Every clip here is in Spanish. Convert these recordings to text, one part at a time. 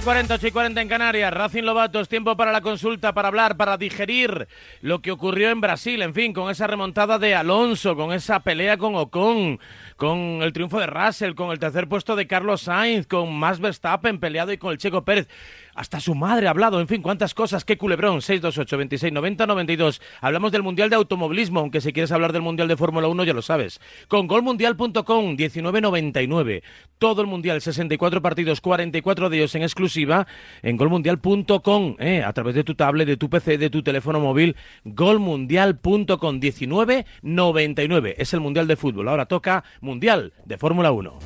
9 y 40, 8 y 40 en Canarias. Racing Lobato, es tiempo para la consulta, para hablar, para digerir lo que ocurrió en Brasil. En fin, con esa remontada de Alonso, con esa pelea con Ocon, con el triunfo de Russell, con el tercer puesto de Carlos Sainz, con Max Verstappen peleado y con el Checo Pérez. Hasta su madre ha hablado, en fin, cuántas cosas, qué culebrón, 628 26 90 92. Hablamos del Mundial de Automovilismo, aunque si quieres hablar del Mundial de Fórmula 1 ya lo sabes. Con golmundial.com 19.99. Todo el Mundial, 64 partidos, 44 de ellos en exclusiva en golmundial.com, eh, a través de tu tablet, de tu PC, de tu teléfono móvil, golmundial.com 19.99. Es el Mundial de Fútbol. Ahora toca Mundial de Fórmula 1.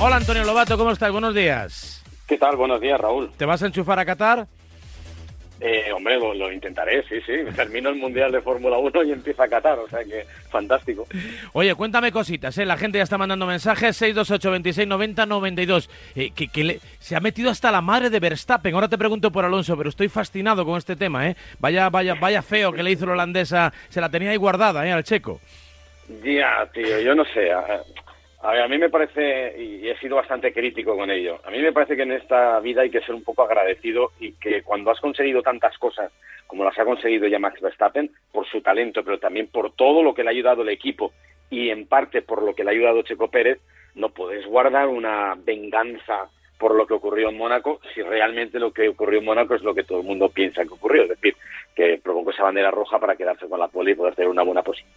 Hola Antonio Lobato, ¿cómo estás? Buenos días. ¿Qué tal? Buenos días, Raúl. ¿Te vas a enchufar a Qatar? Eh, hombre, lo, intentaré, sí, sí. Termino el Mundial de Fórmula 1 y empieza a Qatar, o sea que fantástico. Oye, cuéntame cositas, ¿eh? La gente ya está mandando mensajes, 628 26 90 92. que, se ha metido hasta la madre de Verstappen. Ahora te pregunto por Alonso, pero estoy fascinado con este tema, ¿eh? Vaya, vaya, vaya feo que le hizo la holandesa. Se la tenía ahí guardada, ¿eh? Al checo. Ya, tío, yo no sé. A, ver, a mí me parece, y he sido bastante crítico con ello, a mí me parece que en esta vida hay que ser un poco agradecido y que cuando has conseguido tantas cosas como las ha conseguido ya Max Verstappen, por su talento, pero también por todo lo que le ha ayudado el equipo y en parte por lo que le ha ayudado Checo Pérez, no puedes guardar una venganza por lo que ocurrió en Mónaco si realmente lo que ocurrió en Mónaco es lo que todo el mundo piensa que ocurrió, es decir, que provocó esa bandera roja para quedarse con la poli y poder tener una buena posición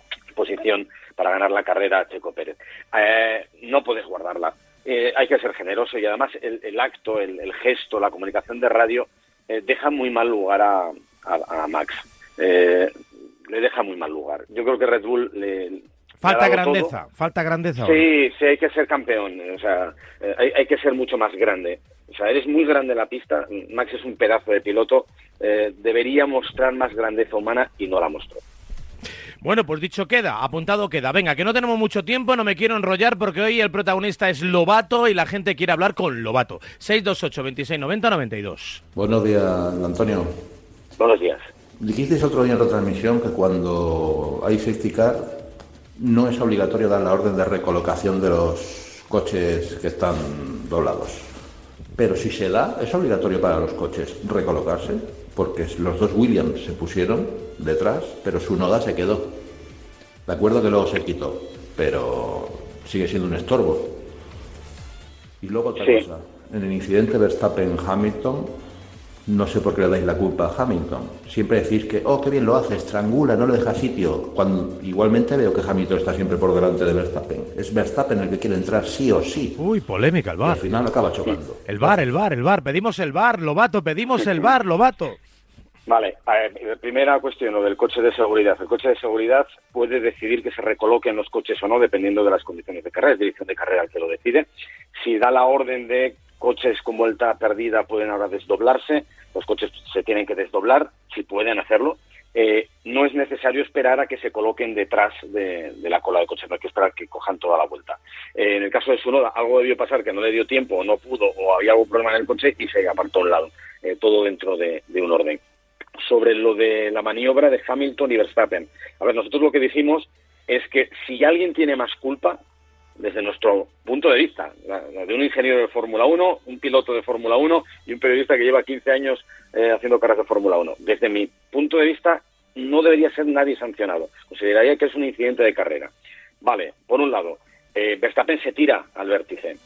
para ganar la carrera a Checo Pérez. Eh, no puedes guardarla. Eh, hay que ser generoso y además el, acto, el, gesto, la comunicación de radio eh, deja muy mal lugar a, a Max. le deja muy mal lugar. Yo creo que Red Bull le, Falta grandeza, falta grandeza. Sí, sí, hay que ser campeón, o sea, hay, que ser mucho más grande. O sea, eres muy grande en la pista, Max es un pedazo de piloto, eh, debería mostrar más grandeza humana y no la mostró. Bueno, pues dicho queda, apuntado queda. Venga, que no tenemos mucho tiempo, no me quiero enrollar porque hoy el protagonista es Lobato y la gente quiere hablar con Lobato. 628 26 90 92. Buenos días, Antonio. Buenos días. Dijisteis otro día en transmisión que cuando hay safety car no es obligatorio dar la orden de recolocación de los coches que están doblados. Pero si se da, es obligatorio para los coches recolocarse, porque los dos Williams se pusieron detrás, pero su noda se quedó. De acuerdo que luego se quitó, pero sigue siendo un estorbo. Y luego otra cosa, en el incidente Verstappen-Hamilton, no sé por qué le dais la culpa a Hamilton. Siempre decís que, oh, qué bien lo hace, estrangula, no le deja sitio. Cuando igualmente veo que Hamilton está siempre por delante de Verstappen. Es Verstappen el que quiere entrar sí o sí. Uy, polémica el bar. al final acaba chocando. El bar, el bar, el bar. Pedimos el bar, Lobato, pedimos el bar, Lobato. Vale, primera cuestión, lo del coche de seguridad. El coche de seguridad puede decidir que se recoloquen los coches o no, dependiendo de las condiciones de carrera. Es dirección de carrera el que lo decide. Si da la orden de coches con vuelta perdida pueden ahora desdoblarse, los coches se tienen que desdoblar, si pueden hacerlo. Eh, no es necesario esperar a que se coloquen detrás de, la cola de coche, no hay que esperar que cojan toda la vuelta. Eh, en el caso de Sunoda, algo debió pasar que no le dio tiempo o no pudo o había algún problema en el coche y se apartó a un lado, eh, todo dentro de, un orden. Sobre lo de la maniobra de Hamilton y Verstappen. A ver, nosotros lo que decimos es que si alguien tiene más culpa, desde nuestro punto de vista, de un ingeniero de Fórmula 1, un piloto de Fórmula 1 y un periodista que lleva 15 años eh, haciendo carreras de Fórmula 1. Desde mi punto de vista, no debería ser nadie sancionado. Consideraría que es un incidente de carrera. Vale, por un lado, eh, Verstappen se tira al vértice.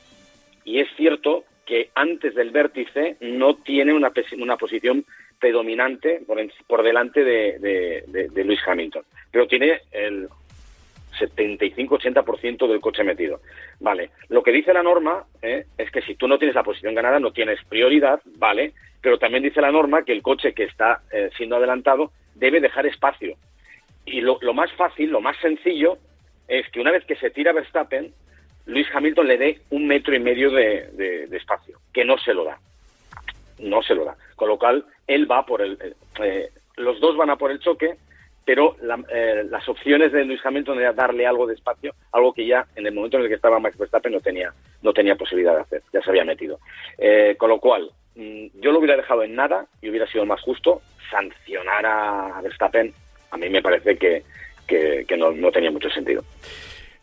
Y es cierto que antes del vértice no tiene una, una posición predominante por, por delante de, de, de Lewis Hamilton. Pero tiene el 75-80% del coche metido. Vale, lo que dice la norma ¿eh? es que si tú no tienes la posición ganada no tienes prioridad, vale, pero también dice la norma que el coche que está eh, siendo adelantado debe dejar espacio. Y lo, más fácil, lo más sencillo, es que una vez que se tira Verstappen, Luis Hamilton le dé un metro y medio de, espacio, que no se lo da. No se lo da. Con lo cual, él va por el... Eh, los dos van a por el choque, pero eh, las opciones de Luis Hamilton era darle algo de espacio, algo que ya en el momento en el que estaba Max Verstappen no tenía, no tenía posibilidad de hacer, ya se había metido. Eh, con lo cual, mm, yo lo hubiera dejado en nada y hubiera sido más justo sancionar a Verstappen. A mí me parece que, que, no tenía mucho sentido.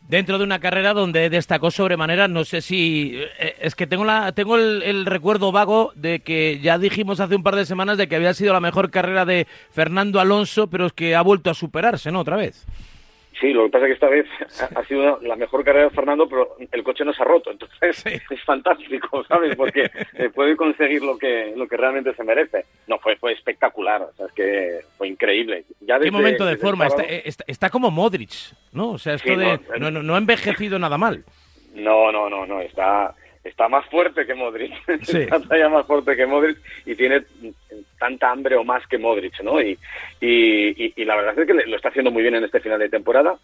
Dentro de una carrera donde destacó sobremanera, no sé si eh, es que tengo la tengo el, recuerdo vago de que ya dijimos hace un par de semanas de que había sido la mejor carrera de Fernando Alonso, pero es que ha vuelto a superarse, ¿no? Otra vez. Sí, lo que pasa es que esta vez ha sido la mejor carrera de Fernando, pero el coche no se ha roto, entonces es fantástico, ¿sabes? Porque puede conseguir lo que lo que realmente se merece. No, fue fue espectacular, o sea, es que fue increíble. Ya Qué momento de forma, está, está, como Modric, ¿no? O sea, esto de no, no, no ha envejecido nada mal. No, no, no, no, está está más fuerte que Modric, está ya más fuerte que Modric y tiene tanta hambre o más que Modric, ¿no? Y, y, la verdad es que lo está haciendo muy bien en este final de temporada.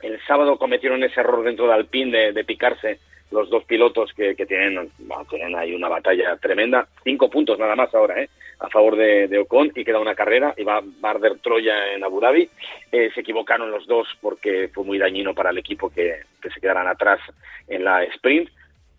El sábado cometieron ese error dentro de Alpine de, picarse los dos pilotos que, tienen, tienen ahí una batalla tremenda. Cinco puntos nada más ahora, ¿eh? A favor de, Ocon y queda una carrera y va, a arder Troya en Abu Dhabi. Eh, se equivocaron los dos porque fue muy dañino para el equipo que, que se quedaran atrás en la sprint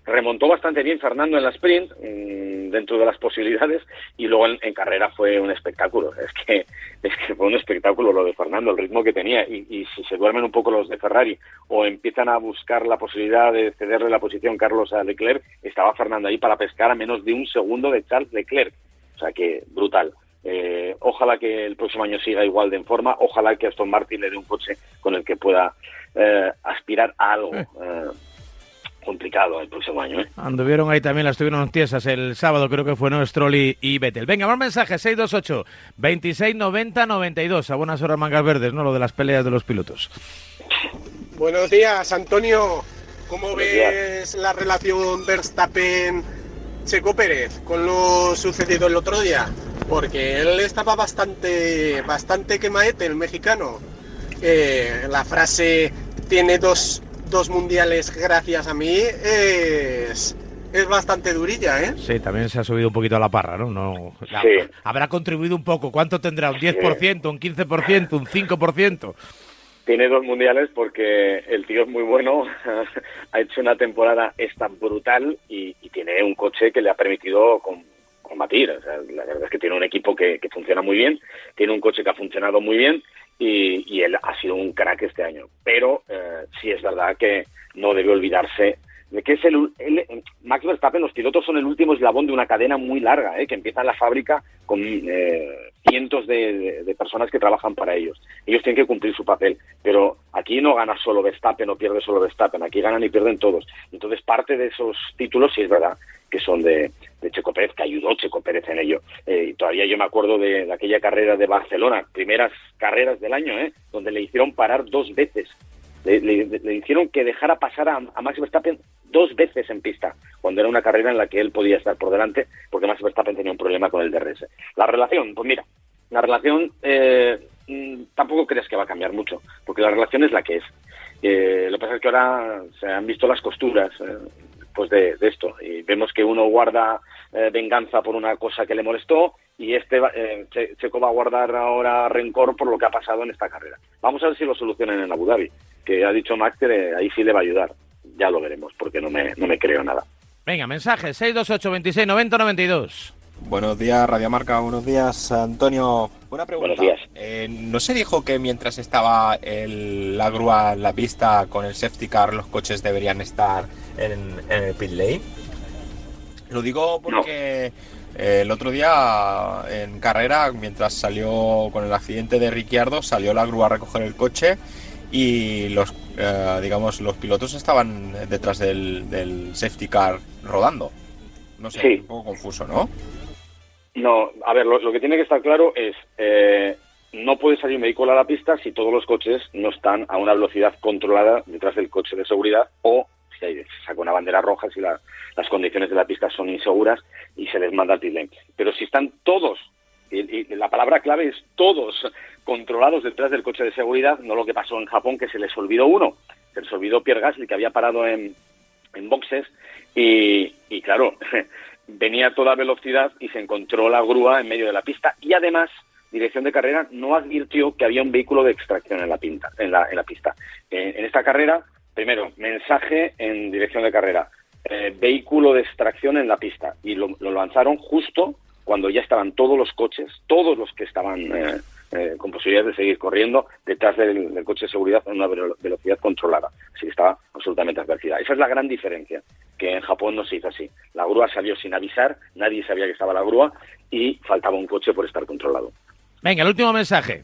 remontó bastante bien Fernando en la sprint, mm, dentro de las posibilidades, y luego en, carrera fue un espectáculo. Es que, es que fue un espectáculo lo de Fernando, el ritmo que tenía. Y, si se duermen un poco los de Ferrari o empiezan a buscar la posibilidad de cederle la posición Carlos a Leclerc, estaba Fernando ahí para pescar a menos de un segundo de Charles Leclerc. O sea que brutal. Eh, ojalá que el próximo año siga igual de en forma, ojalá que Aston Martin le dé un coche con el que pueda eh, aspirar a algo. Eh, complicado el próximo año. ¿eh? Anduvieron ahí también, las tuvieron tiesas el sábado, creo que fue no Stroll y, Vettel. Venga, más mensajes, 628 2690 92. A buenas horas, mangas verdes, ¿no? Lo de las peleas de los pilotos. Buenos días, Antonio. ¿Cómo ves la relación Verstappen-Checo Pérez con lo sucedido el otro día? Porque él estaba bastante, bastante quemaete, el mexicano. Eh, la frase tiene dos dos mundiales gracias a mí es, es bastante durilla, ¿eh? Sí, también se ha subido un poquito a la parra, ¿no? no Habrá contribuido un poco. ¿Cuánto tendrá? ¿Un 10%, un 15%, un 5%? Tiene dos mundiales porque el tío es muy bueno, ha hecho una temporada esta brutal y, tiene un coche que le ha permitido combatir. la verdad es que tiene un equipo que, funciona muy bien, tiene un coche que ha funcionado muy bien y, él ha sido un crack este año. Pero eh, sí es verdad que no debe olvidarse de que es el, Max Verstappen, los pilotos son el último eslabón de una cadena muy larga, ¿eh? que empieza en la fábrica con eh, cientos de, personas que trabajan para ellos. Ellos tienen que cumplir su papel, pero aquí no gana solo Verstappen o pierde solo Verstappen, aquí ganan y pierden todos. Entonces parte de esos títulos sí es verdad que son de, ayudó Checo Pérez en ello. Eh, todavía yo me acuerdo de, aquella carrera de Barcelona, primeras carreras del año, ¿eh? donde le hicieron parar dos veces. Le, hicieron que dejara pasar a, Max Verstappen dos veces en pista, cuando era una carrera en la que él podía estar por delante, porque Max Verstappen tenía un problema con el DRS. La relación, pues mira, la relación eh, mm, tampoco crees que va a cambiar mucho, porque la relación es la que es. Eh, lo que pasa es que ahora se han visto las costuras pues de, esto. Y vemos que uno guarda eh, venganza por una cosa que le molestó y este eh, Checo va a guardar ahora rencor por lo que ha pasado en esta carrera. Vamos a ver si lo solucionan en Abu Dhabi, que ha dicho Max que ahí sí le va a ayudar. Ya lo veremos, porque no me, no me creo nada. Venga, mensaje 628 26 90 92. Buenos días, Radio Marca. Buenos días, Antonio. Una pregunta. Buenos días. Eh, ¿No se dijo que mientras estaba la grúa en la pista con el safety car, los coches deberían estar en, el pit lane? Lo digo porque eh, el otro día en carrera, mientras salió con el accidente de Ricciardo, salió la grúa a recoger el coche y los, eh, digamos, los pilotos estaban detrás del, safety car rodando. No sé, un poco confuso, ¿no? No, a ver, lo, que tiene que estar claro es, eh, no puede salir un vehículo a la pista si todos los coches no están a una velocidad controlada detrás del coche de seguridad o si hay, saca una bandera roja si las condiciones de la pista son inseguras y se les manda al pit lane. Pero si están todos, y, la palabra clave es todos controlados detrás del coche de seguridad, no lo que pasó en Japón, que se les olvidó uno, se les olvidó Pierre Gasly, que había parado en, en boxes, y claro, venía a toda velocidad y se encontró la grúa en medio de la pista y además dirección de carrera no advirtió que había un vehículo de extracción en la, pinta, en la, en la pista. en esta carrera, primero, mensaje en dirección de carrera, eh, vehículo de extracción en la pista y lo, lanzaron justo cuando ya estaban todos los coches, todos los que estaban eh, eh, con posibilidades de seguir corriendo detrás del, coche de seguridad a una velocidad controlada. Así que estaba absolutamente advertida. Esa es la gran diferencia, que en Japón no se hizo así. La grúa salió sin avisar, nadie sabía que estaba la grúa y faltaba un coche por estar controlado. Venga, el último mensaje.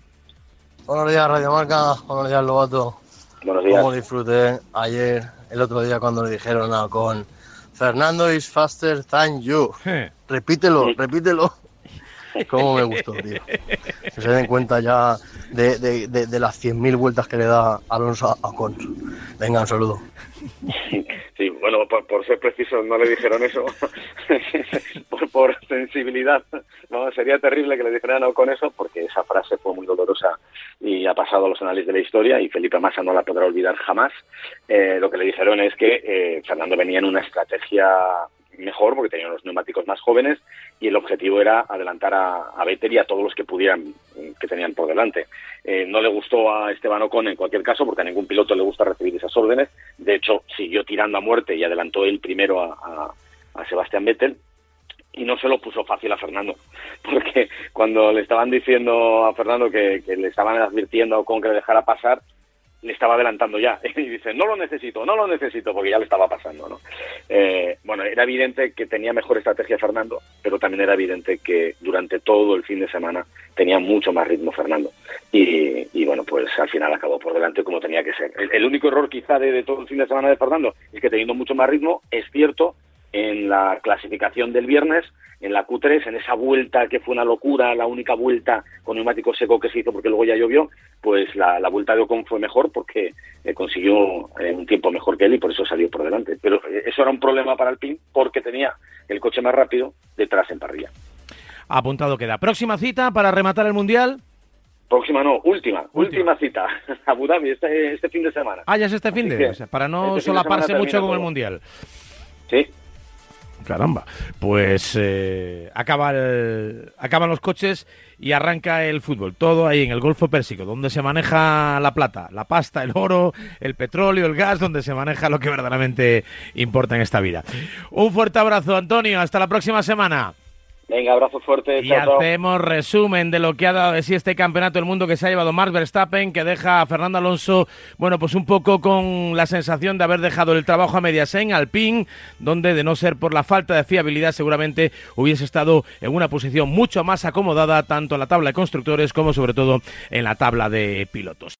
Buenos días, Radio Marca. Buenos días, Lobato. Buenos días. ¿Cómo disfruté ayer, el otro día, cuando le dijeron a con Fernando is faster than you? repítelo, repítelo. ¿Cómo me gustó, tío? Que se den cuenta ya de, de, de, de las 100.000 vueltas que le da Alonso a Ocon. Venga, un saludo. Sí, bueno, por, ser preciso, no le dijeron eso. por, sensibilidad. No, sería terrible que le dijeran no con eso, porque esa frase fue muy dolorosa y ha pasado a los análisis de la historia y Felipe Massa no la podrá olvidar jamás. Eh, lo que le dijeron es que eh, Fernando venía en una estrategia mejor porque tenía unos neumáticos más jóvenes y el objetivo era adelantar a, a Vettel y a todos los que pudieran, que tenían por delante. Eh, no le gustó a Esteban Ocon en cualquier caso porque a ningún piloto le gusta recibir esas órdenes. De hecho, siguió tirando a muerte y adelantó él primero a, a, Sebastián Vettel y no se lo puso fácil a Fernando, porque cuando le estaban diciendo a Fernando que, que le estaban advirtiendo a Ocon que le dejara pasar, le estaba adelantando ya. Y dice, no lo necesito, no lo necesito, porque ya le estaba pasando, ¿no? Eh, bueno, era evidente que tenía mejor estrategia Fernando, pero también era evidente que durante todo el fin de semana tenía mucho más ritmo Fernando. Y, bueno, pues al final acabó por delante como tenía que ser. El, único error quizá de todo el fin de semana de Fernando es que teniendo mucho más ritmo, es cierto, en la clasificación del viernes, en la Q3, en esa vuelta que fue una locura, la única vuelta con neumático seco que se hizo porque luego ya llovió, pues la, la vuelta de Ocon fue mejor porque eh, consiguió eh, un tiempo mejor que él y por eso salió por delante. Pero eh, eso era un problema para el PIN porque tenía el coche más rápido detrás en parrilla. Apuntado queda. Próxima cita para rematar el Mundial. Próxima no, última, última, última cita. Abu Dhabi, este, este fin de semana. Ah, ya es este fin de, o sea, para no este solaparse mucho con todo. el Mundial. Sí, Caramba, pues eh, acaba acaban los coches y arranca el fútbol. Todo ahí en el Golfo Pérsico, donde se maneja la plata, la pasta, el oro, el petróleo, el gas, donde se maneja lo que verdaderamente importa en esta vida. Un fuerte abrazo, Antonio. Hasta la próxima semana. Venga, abrazo fuerte. Y chao, hacemos chao. resumen de lo que ha dado de sí este campeonato del mundo que se ha llevado Max Verstappen, que deja a Fernando Alonso, bueno, pues un poco con la sensación de haber dejado el trabajo a medias en Alpine, donde de no ser por la falta de fiabilidad seguramente hubiese estado en una posición mucho más acomodada tanto en la tabla de constructores como sobre todo en la tabla de pilotos.